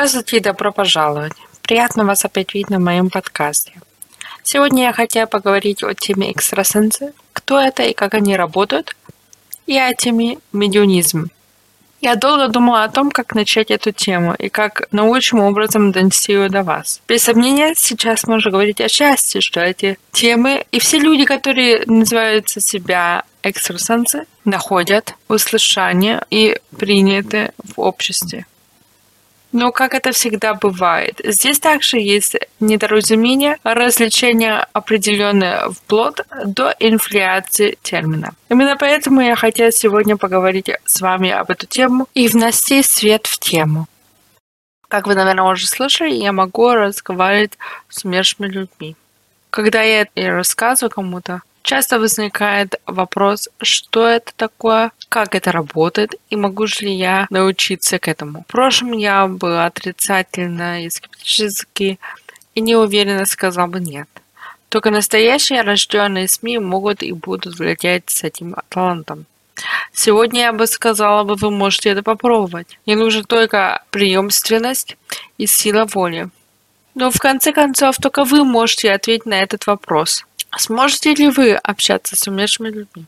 Здравствуйте и добро пожаловать. Приятно вас опять видеть на моем подкасте. Сегодня я хотела поговорить о теме экстрасенсы, кто это и как они работают, и о теме медиунизм. Я долго думала о том, как начать эту тему и как наилучшим образом донести ее до вас. Без сомнения, сейчас можно говорить о счастье, что эти темы и все люди, которые называются себя экстрасенсы, находят услышание и приняты в обществе. Но как это всегда бывает, здесь также есть недоразумение, развлечение определенное вплоть до инфляции термина. Именно поэтому я хотела сегодня поговорить с вами об эту тему и внести свет в тему. Как вы, наверное, уже слышали, я могу разговаривать с умершими людьми. Когда я рассказываю кому-то, часто возникает вопрос, что это такое, как это работает и могу ли я научиться к этому. В прошлом я была отрицательно и скептически и неуверенно сказала бы нет. Только настоящие рожденные СМИ могут и будут владеть с этим талантом. Сегодня я бы сказала бы, вы можете это попробовать. Не нужна только преемственность и сила воли. Но в конце концов, только вы можете ответить на этот вопрос. Сможете ли вы общаться с умершими людьми?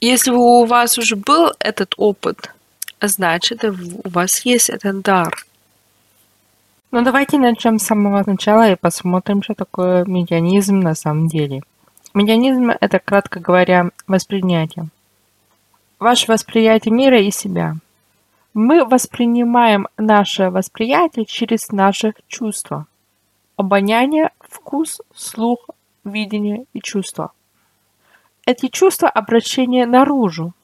Если у вас уже был этот опыт, значит, у вас есть этот дар. Ну давайте начнем с самого начала и посмотрим, что такое медианизм на самом деле. Медианизм – это, кратко говоря, восприятие. Ваше восприятие мира и себя. Мы воспринимаем наше восприятие через наши чувства. Обоняние, вкус, слух, видение и чувство эти чувства обращения наружу.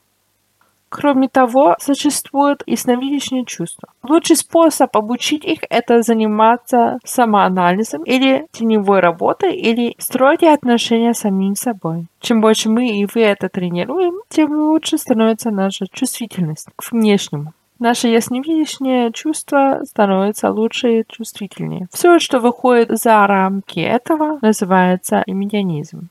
Кроме того, существует и сновидящее чувство. Лучший способ обучить их – это заниматься самоанализом или теневой работой, или строить отношения с самим собой. Чем больше мы и вы это тренируем, тем лучше становится наша чувствительность к внешнему. Наше ясновидящее чувство становится лучше и чувствительнее. Все, что выходит за рамки этого, называется имедианизм.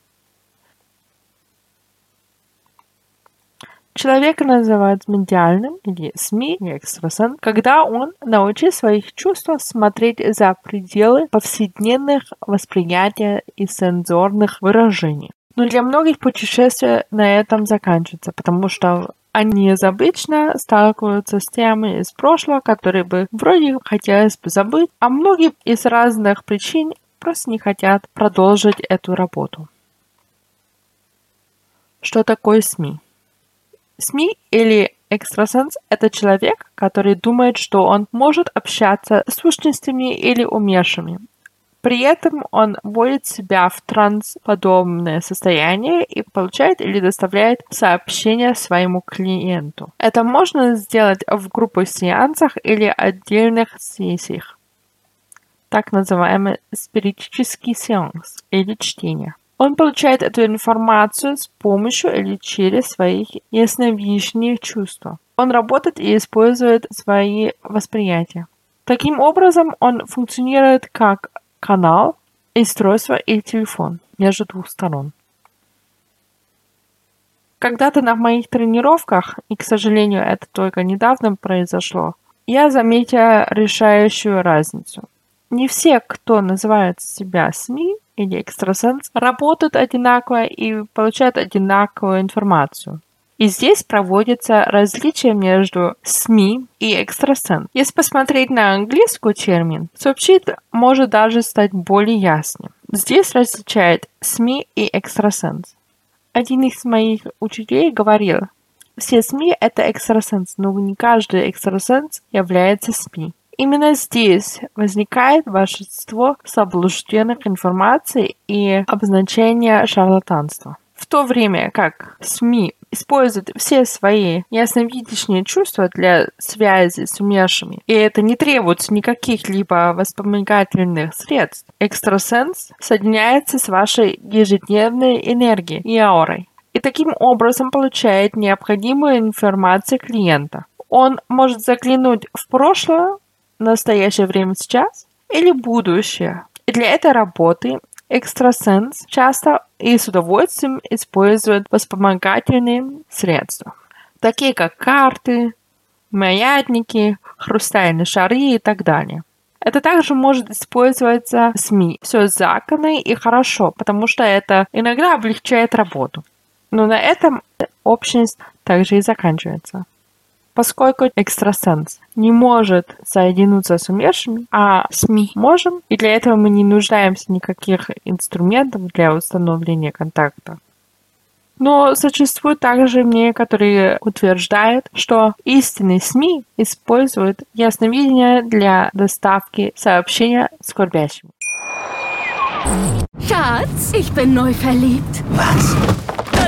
Человека называют медиальным или СМИ, или экстрасенс, когда он научит своих чувств смотреть за пределы повседневных восприятий и сенсорных выражений. Но для многих путешествия на этом заканчивается, потому что они обычно сталкиваются с темами из прошлого, которые бы вроде хотелось бы забыть, а многие из разных причин просто не хотят продолжить эту работу. Что такое СМИ? СМИ или экстрасенс – это человек, который думает, что он может общаться с сущностями или умершими. При этом он вводит себя в трансподобное состояние и получает или доставляет сообщения своему клиенту. Это можно сделать в групповых сеансах или отдельных сессиях. Так называемый спиритический сеанс или чтение. Он получает эту информацию с помощью или через свои ясновидящие чувства. Он работает и использует свои восприятия. Таким образом, он функционирует как канал, устройство или телефон между двух сторон. Когда-то на моих тренировках, и, к сожалению, это только недавно произошло, я заметила решающую разницу. Не все, кто называет себя СМИ, или экстрасенс работают одинаково и получают одинаковую информацию. И здесь проводится различие между СМИ и экстрасенс. Если посмотреть на английский термин, сообщить может даже стать более ясным. Здесь различает СМИ и экстрасенс. Один из моих учителей говорил, все СМИ это экстрасенс, но не каждый экстрасенс является СМИ. Именно здесь возникает большинство заблужденных информаций и обозначения шарлатанства. В то время как СМИ используют все свои ясновидящие чувства для связи с умершими, и это не требует никаких либо воспомогательных средств, экстрасенс соединяется с вашей ежедневной энергией и аурой и таким образом получает необходимую информацию клиента. Он может заглянуть в прошлое, настоящее время сейчас или будущее. И для этой работы экстрасенс часто и с удовольствием использует вспомогательные средства, такие как карты, маятники, хрустальные шары и так далее. Это также может использоваться СМИ. Все законно и хорошо, потому что это иногда облегчает работу. Но на этом общность также и заканчивается. Поскольку экстрасенс не может соединиться с умершими, а СМИ можем, и для этого мы не нуждаемся никаких инструментов для установления контакта. Но существует также мнение, которое утверждает, что истинные СМИ используют ясновидение для доставки сообщения скорбящим. Schatz, ich bin neu verliebt. Was?